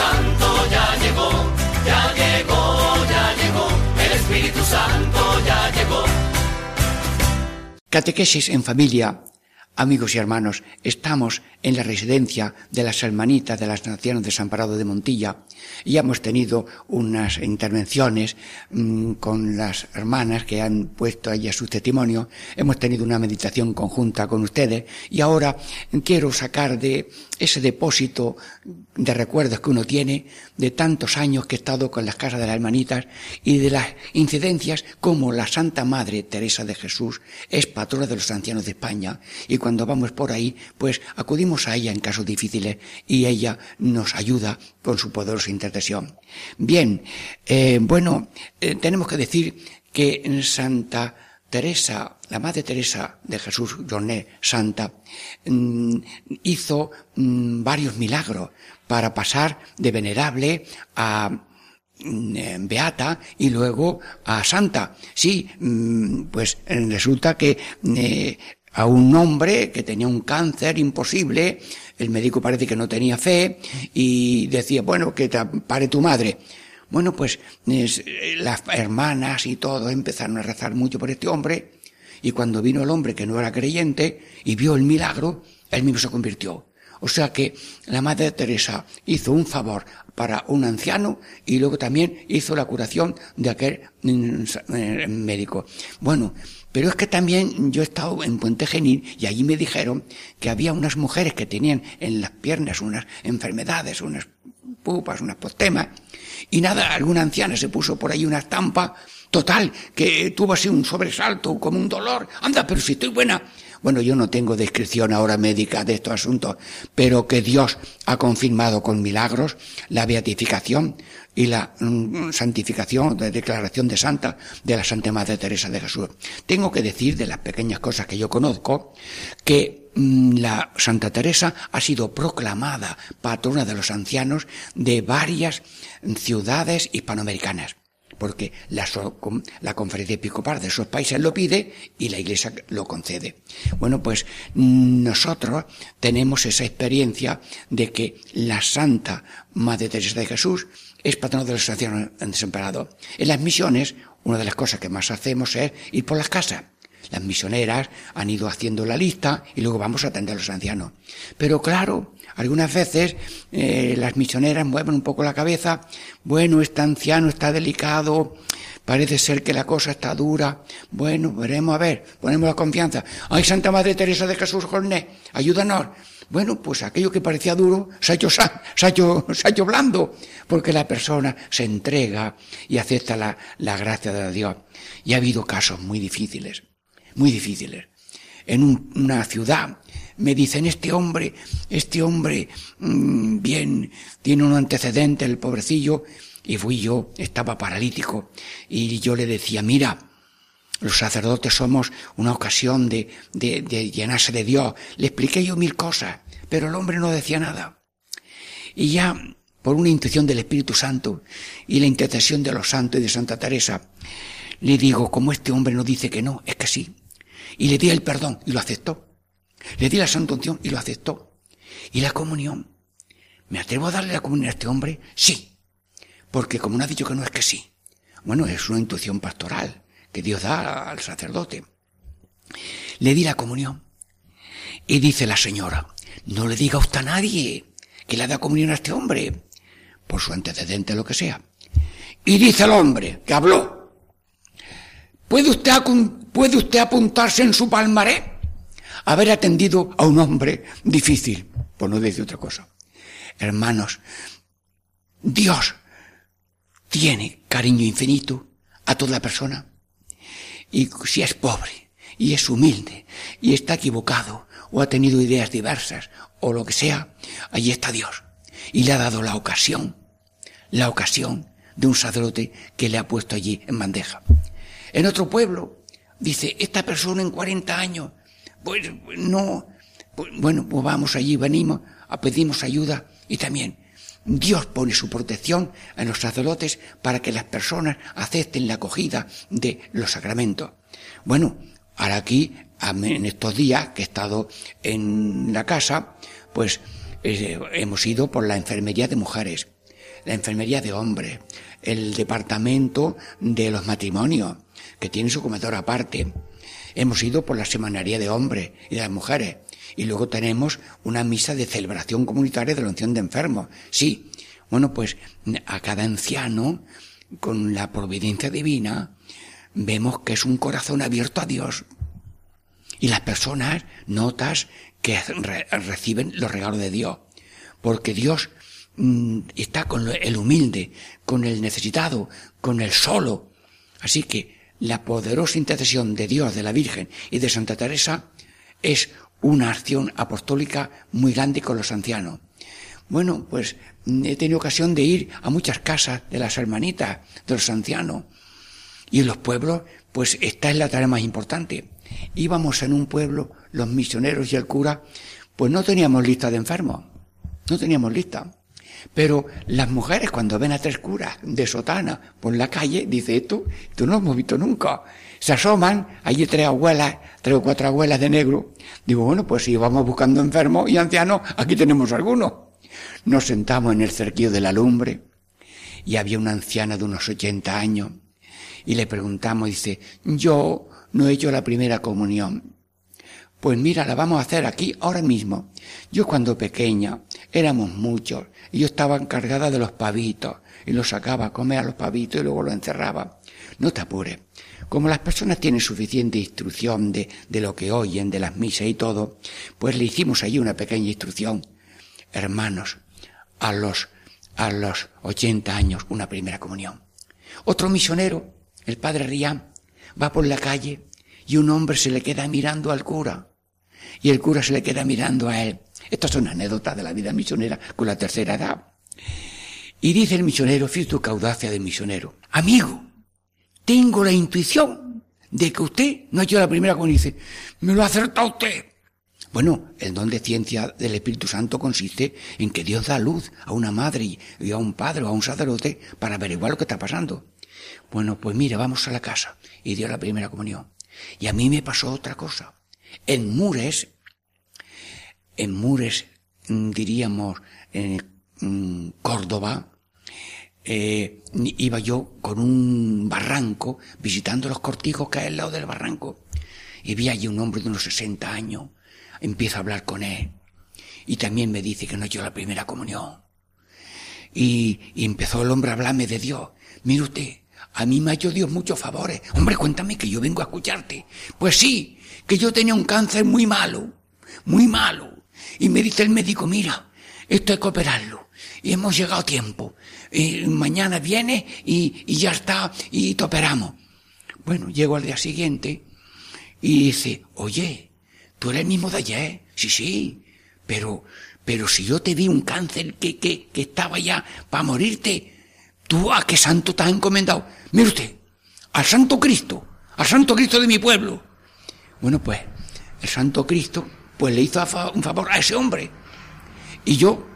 Santo ya llegó, ya llegó, ya llegó, el Espíritu Santo ya llegó. Catequesis en familia. Amigos y hermanos, estamos en la residencia de las hermanitas de las Naciones Desamparado de Montilla y hemos tenido unas intervenciones mmm, con las hermanas que han puesto ellas su testimonio. Hemos tenido una meditación conjunta con ustedes y ahora quiero sacar de ese depósito de recuerdos que uno tiene de tantos años que he estado con las casas de las hermanitas y de las incidencias como la Santa Madre Teresa de Jesús es patrona de los ancianos de España y cuando vamos por ahí pues acudimos a ella en casos difíciles y ella nos ayuda con su poderosa intercesión. Bien, eh, bueno, eh, tenemos que decir que Santa Teresa, la Madre Teresa de Jesús Jorné Santa, mm, hizo mm, varios milagros para pasar de venerable a mm, beata y luego a santa. Sí, pues eh, resulta que eh, a un hombre que tenía un cáncer imposible, el médico parece que no tenía fe y decía, bueno, que te pare tu madre. Bueno, pues es, las hermanas y todo empezaron a rezar mucho por este hombre y cuando vino el hombre que no era creyente y vio el milagro, él mismo se convirtió. O sea que la Madre Teresa hizo un favor para un anciano y luego también hizo la curación de aquel mm, médico. Bueno, pero es que también yo he estado en Puente Genil y allí me dijeron que había unas mujeres que tenían en las piernas unas enfermedades, unas pupas, unas postemas, y nada, alguna anciana se puso por ahí una estampa, total, que tuvo así un sobresalto, como un dolor, anda, pero si estoy buena. Bueno, yo no tengo descripción ahora médica de estos asuntos, pero que Dios ha confirmado con milagros la beatificación y la mm, santificación, de declaración de santa de la Santa Madre Teresa de Jesús. Tengo que decir de las pequeñas cosas que yo conozco que la Santa Teresa ha sido proclamada patrona de los ancianos de varias ciudades hispanoamericanas. porque la, la conferencia episcopal de esos países lo pide y la iglesia lo concede. Bueno, pues nosotros tenemos esa experiencia de que la Santa Madre Teresa de Jesús es patrona de los ancianos desamparados. En las misiones, una de las cosas que más hacemos es ir por las casas. Las misioneras han ido haciendo la lista y luego vamos a atender a los ancianos. Pero claro, algunas veces eh, las misioneras mueven un poco la cabeza. Bueno, este anciano está delicado, parece ser que la cosa está dura. Bueno, veremos a ver, ponemos la confianza. Ay, Santa Madre Teresa de Jesús Jorné, ayúdanos. Bueno, pues aquello que parecía duro se ha hecho, se ha hecho, se ha hecho blando, porque la persona se entrega y acepta la, la gracia de Dios. Y ha habido casos muy difíciles, muy difíciles. En una ciudad me dicen, este hombre, este hombre, mmm, bien, tiene un antecedente, el pobrecillo, y fui yo, estaba paralítico, y yo le decía, mira, los sacerdotes somos una ocasión de, de, de llenarse de Dios. Le expliqué yo mil cosas, pero el hombre no decía nada. Y ya, por una intuición del Espíritu Santo y la intercesión de los santos y de Santa Teresa, le digo, como este hombre no dice que no, es que sí. Y le di el perdón y lo aceptó. Le di la santa unción y lo aceptó. ¿Y la comunión? ¿Me atrevo a darle la comunión a este hombre? Sí. Porque como no ha dicho que no es que sí. Bueno, es una intuición pastoral que Dios da al sacerdote. Le di la comunión. Y dice la señora, no le diga usted a nadie que le da comunión a este hombre, por su antecedente lo que sea. Y dice el hombre, que habló, ¿puede usted, puede usted apuntarse en su palmaré? Haber atendido a un hombre difícil, por no decir otra cosa. Hermanos, Dios tiene cariño infinito a toda persona y si es pobre y es humilde y está equivocado o ha tenido ideas diversas o lo que sea, allí está Dios. Y le ha dado la ocasión, la ocasión de un sacerdote que le ha puesto allí en bandeja. En otro pueblo, dice, esta persona en 40 años, pues no, pues, bueno, pues vamos allí, venimos, pedimos ayuda y también Dios pone su protección en los sacerdotes para que las personas acepten la acogida de los sacramentos. Bueno, ahora aquí, en estos días que he estado en la casa, pues eh, hemos ido por la enfermería de mujeres, la enfermería de hombres, el departamento de los matrimonios, que tiene su comedor aparte. Hemos ido por la semanaría de hombres y de las mujeres. Y luego tenemos una misa de celebración comunitaria de la unción de enfermos. Sí, bueno, pues a cada anciano, con la providencia divina, vemos que es un corazón abierto a Dios. Y las personas notas que reciben los regalos de Dios. Porque Dios mm, está con el humilde, con el necesitado, con el solo. Así que la poderosa intercesión de Dios, de la Virgen y de Santa Teresa es una acción apostólica muy grande con los ancianos. Bueno, pues he tenido ocasión de ir a muchas casas de las hermanitas, de los ancianos. Y en los pueblos, pues esta es la tarea más importante. Íbamos en un pueblo, los misioneros y el cura, pues no teníamos lista de enfermos. No teníamos lista. Pero las mujeres cuando ven a tres curas de sotana por la calle, dice esto, esto no lo hemos visto nunca. Se asoman, allí tres abuelas, tres o cuatro abuelas de negro. Digo, bueno, pues si vamos buscando enfermos y ancianos, aquí tenemos algunos. Nos sentamos en el cerquillo de la lumbre y había una anciana de unos ochenta años y le preguntamos, dice, yo no he hecho la primera comunión. Pues mira, la vamos a hacer aquí ahora mismo. Yo cuando pequeña éramos muchos y yo estaba encargada de los pavitos y los sacaba a comer a los pavitos y luego los encerraba. No te apures. Como las personas tienen suficiente instrucción de, de lo que oyen, de las misas y todo, pues le hicimos allí una pequeña instrucción. Hermanos, a los, a los 80 años una primera comunión. Otro misionero, el padre Rián, va por la calle y un hombre se le queda mirando al cura y el cura se le queda mirando a él. Estas son anécdotas de la vida misionera con la tercera edad. Y dice el misionero, fíjate tu caudacia de misionero, amigo, tengo la intuición de que usted no ha hecho la primera comunión. Dice, me lo ha acertado usted. Bueno, el don de ciencia del Espíritu Santo consiste en que Dios da luz a una madre y a un padre o a un sacerdote para averiguar lo que está pasando. Bueno, pues mira, vamos a la casa. Y dio la primera comunión. Y a mí me pasó otra cosa. En Mures, en Mures, mm, diríamos, en mm, Córdoba, eh, iba yo con un barranco visitando los cortijos que hay al lado del barranco y vi allí un hombre de unos 60 años. Empiezo a hablar con él y también me dice que no dio la primera comunión. Y, y empezó el hombre a hablarme de Dios. Mire usted, a mí me ha hecho Dios muchos favores. Hombre, cuéntame que yo vengo a escucharte. Pues sí, que yo tenía un cáncer muy malo, muy malo. Y me dice el médico, mira, esto hay que operarlo. Y hemos llegado a tiempo. Y mañana viene y, y ya está, y te operamos. Bueno, llego al día siguiente y dice, oye, tú eres el mismo de ayer. Sí, sí, pero, pero si yo te vi un cáncer que, que, que estaba ya para morirte, ¿tú a qué santo has encomendado? Mire usted, al Santo Cristo, al Santo Cristo de mi pueblo. Bueno, pues, el Santo Cristo, pues le hizo un favor a ese hombre. Y yo,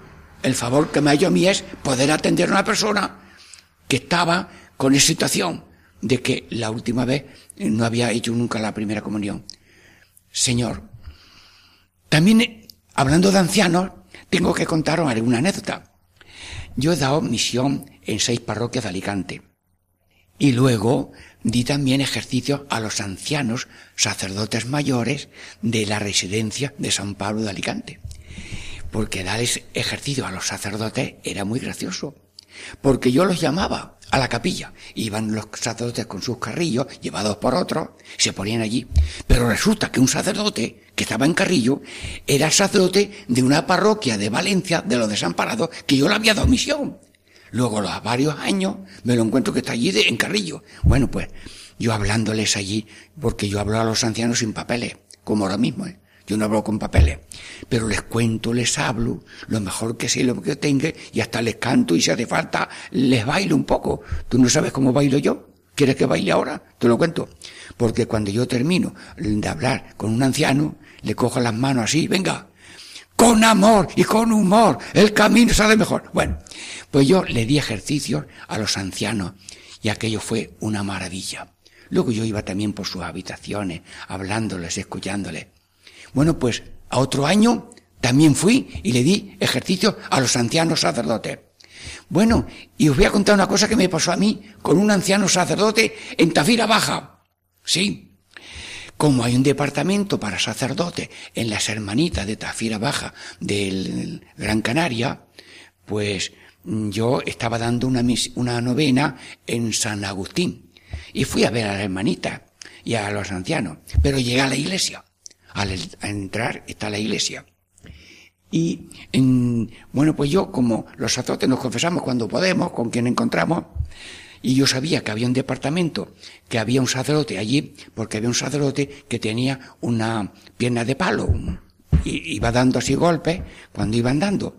el favor que me ha hecho a mí es poder atender a una persona que estaba con esa situación de que la última vez no había hecho nunca la primera comunión. Señor, también hablando de ancianos, tengo que contaros alguna anécdota. Yo he dado misión en seis parroquias de Alicante. Y luego di también ejercicios a los ancianos sacerdotes mayores de la residencia de San Pablo de Alicante. Porque darles ejercicio a los sacerdotes era muy gracioso. Porque yo los llamaba a la capilla. Iban los sacerdotes con sus carrillos, llevados por otros, se ponían allí. Pero resulta que un sacerdote que estaba en carrillo era sacerdote de una parroquia de Valencia, de los desamparados, que yo le había dado misión. Luego, a varios años, me lo encuentro que está allí de, en carrillo. Bueno, pues, yo hablándoles allí, porque yo hablo a los ancianos sin papeles, como ahora mismo, ¿eh? Yo no hablo con papeles, pero les cuento, les hablo, lo mejor que sé, lo que tenga, y hasta les canto y si hace falta, les bailo un poco. ¿Tú no sabes cómo bailo yo? ¿Quieres que baile ahora? Te lo cuento. Porque cuando yo termino de hablar con un anciano, le cojo las manos así, venga, con amor y con humor, el camino sale mejor. Bueno, pues yo le di ejercicios a los ancianos y aquello fue una maravilla. Luego yo iba también por sus habitaciones, hablándoles, escuchándoles. Bueno, pues a otro año también fui y le di ejercicio a los ancianos sacerdotes. Bueno, y os voy a contar una cosa que me pasó a mí con un anciano sacerdote en Tafira Baja. Sí. Como hay un departamento para sacerdotes en las hermanitas de Tafira Baja del Gran Canaria, pues yo estaba dando una, una novena en San Agustín. Y fui a ver a las hermanitas y a los ancianos. Pero llegué a la iglesia al entrar está la iglesia. Y, en, bueno, pues yo, como los sacerdotes nos confesamos cuando podemos, con quien encontramos, y yo sabía que había un departamento, que había un sacerdote allí, porque había un sacerdote que tenía una pierna de palo, y iba dando así golpes cuando iba andando.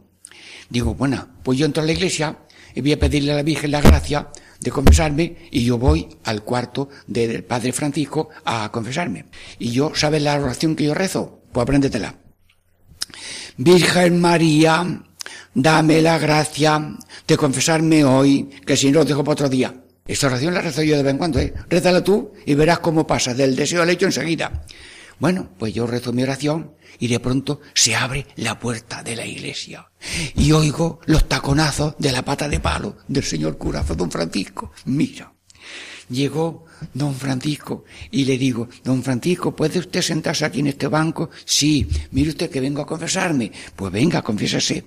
Digo, bueno, pues yo entro a la iglesia y voy a pedirle a la Virgen la gracia de confesarme y yo voy al cuarto del Padre Francisco a confesarme. Y yo, ¿sabes la oración que yo rezo? Pues apréndetela. Virgen María, dame la gracia de confesarme hoy, que si no lo dejo para otro día. Esta oración la rezo yo de vez en cuando, ¿eh? Rézala tú y verás cómo pasa del deseo al hecho enseguida. Bueno, pues yo rezo mi oración y de pronto se abre la puerta de la iglesia y oigo los taconazos de la pata de palo del señor curazo don Francisco. Mira, llegó don Francisco y le digo, don Francisco, ¿puede usted sentarse aquí en este banco? Sí, mire usted que vengo a confesarme. Pues venga, confiésese.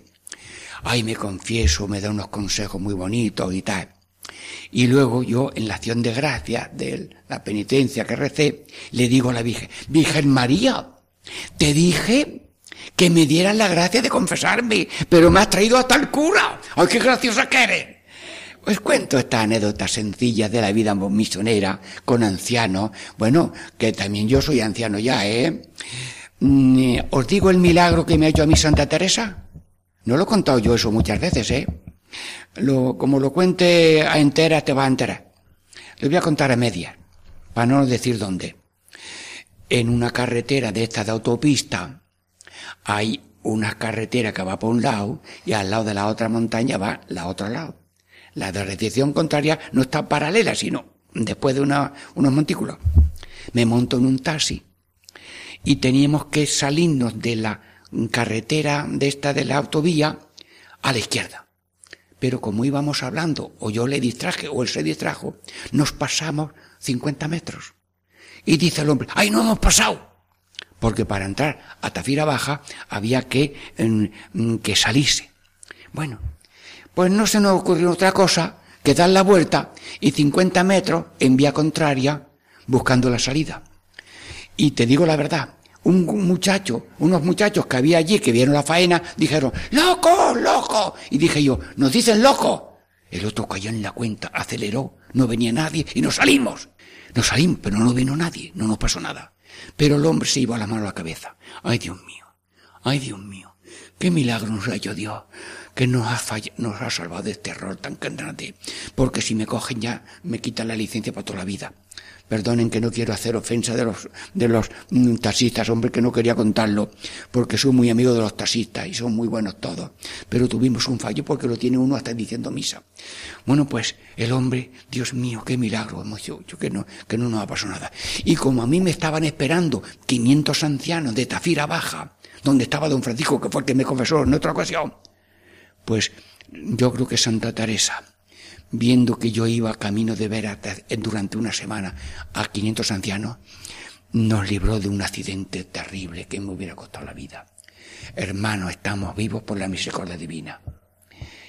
Ay, me confieso, me da unos consejos muy bonitos y tal. Y luego yo, en la acción de gracia de la penitencia que recé, le digo a la Virgen, Virgen María, te dije que me dieras la gracia de confesarme, pero me has traído hasta el cura. ¡Ay, qué graciosa que eres! Pues cuento esta anécdota sencilla de la vida misionera con ancianos. Bueno, que también yo soy anciano ya, ¿eh? Mm, ¿Os digo el milagro que me ha hecho a mí Santa Teresa? No lo he contado yo eso muchas veces, ¿eh? Lo, como lo cuente a entera, te va a enterar. Le voy a contar a media, para no decir dónde. En una carretera de esta de autopista hay una carretera que va por un lado y al lado de la otra montaña va la otro lado. La dirección contraria no está paralela, sino después de una, unos montículos. Me monto en un taxi y teníamos que salirnos de la carretera de esta de la autovía a la izquierda. Pero como íbamos hablando, o yo le distraje, o él se distrajo, nos pasamos 50 metros. Y dice el hombre, ¡ay, no hemos pasado! Porque para entrar a Tafira Baja había que, que salirse. Bueno, pues no se nos ocurrió otra cosa que dar la vuelta y 50 metros en vía contraria buscando la salida. Y te digo la verdad, un muchacho, unos muchachos que había allí que vieron la faena, dijeron, ¡Loco, loco! Y dije yo, ¿nos dicen loco? El otro cayó en la cuenta, aceleró, no venía nadie y nos salimos. Nos salimos, pero no vino nadie, no nos pasó nada. Pero el hombre se iba la mano a la cabeza. ¡Ay, Dios mío! ¡Ay, Dios mío! ¡Qué milagro nos ha hecho Dios! que nos ha, nos ha salvado de este error tan grande, porque si me cogen ya me quitan la licencia para toda la vida. Perdonen que no quiero hacer ofensa de los, de los mm, taxistas, hombre, que no quería contarlo, porque soy muy amigo de los taxistas y son muy buenos todos. Pero tuvimos un fallo porque lo tiene uno hasta diciendo misa. Bueno, pues el hombre, Dios mío, qué milagro hemos hecho, que no, que no nos ha pasado nada. Y como a mí me estaban esperando 500 ancianos de Tafira Baja, donde estaba don Francisco, que fue el que me confesó en otra ocasión, pues yo creo que Santa Teresa, viendo que yo iba camino de ver durante una semana a 500 ancianos, nos libró de un accidente terrible que me hubiera costado la vida. Hermanos, estamos vivos por la misericordia divina.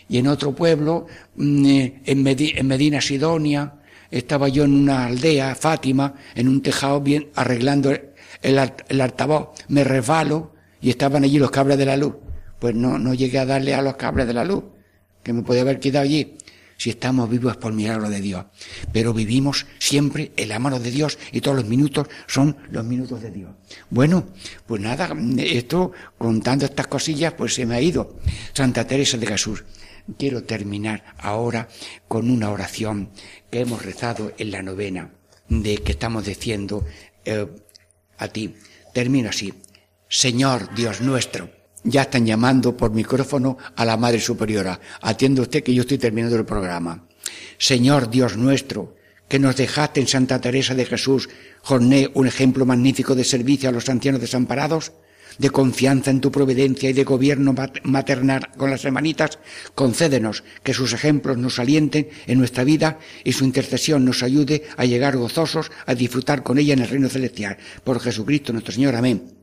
Y en otro pueblo, mm, eh, en Medina Sidonia, estaba yo en una aldea, Fátima, en un tejado bien arreglando el, el altavoz. Me resbalo y estaban allí los cabras de la luz. Pues no, no llegué a darle a los cabras de la luz, que me podía haber quedado allí. Si estamos vivos es por milagro de Dios. Pero vivimos siempre en la mano de Dios y todos los minutos son los minutos de Dios. Bueno, pues nada, esto, contando estas cosillas, pues se me ha ido. Santa Teresa de Jesús. Quiero terminar ahora con una oración que hemos rezado en la novena, de que estamos diciendo eh, a ti. Termino así. Señor Dios nuestro, ya están llamando por micrófono a la Madre Superiora. Atiende usted que yo estoy terminando el programa. Señor Dios nuestro, que nos dejaste en Santa Teresa de Jesús, Jorné, un ejemplo magnífico de servicio a los ancianos desamparados, de confianza en tu providencia y de gobierno maternal con las hermanitas, concédenos que sus ejemplos nos alienten en nuestra vida y su intercesión nos ayude a llegar gozosos a disfrutar con ella en el reino celestial. Por Jesucristo nuestro Señor. Amén.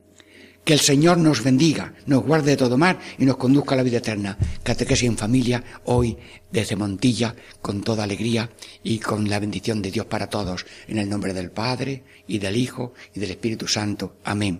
Que el Señor nos bendiga, nos guarde de todo mal y nos conduzca a la vida eterna. Catequesis en familia, hoy desde Montilla, con toda alegría y con la bendición de Dios para todos. En el nombre del Padre, y del Hijo, y del Espíritu Santo. Amén.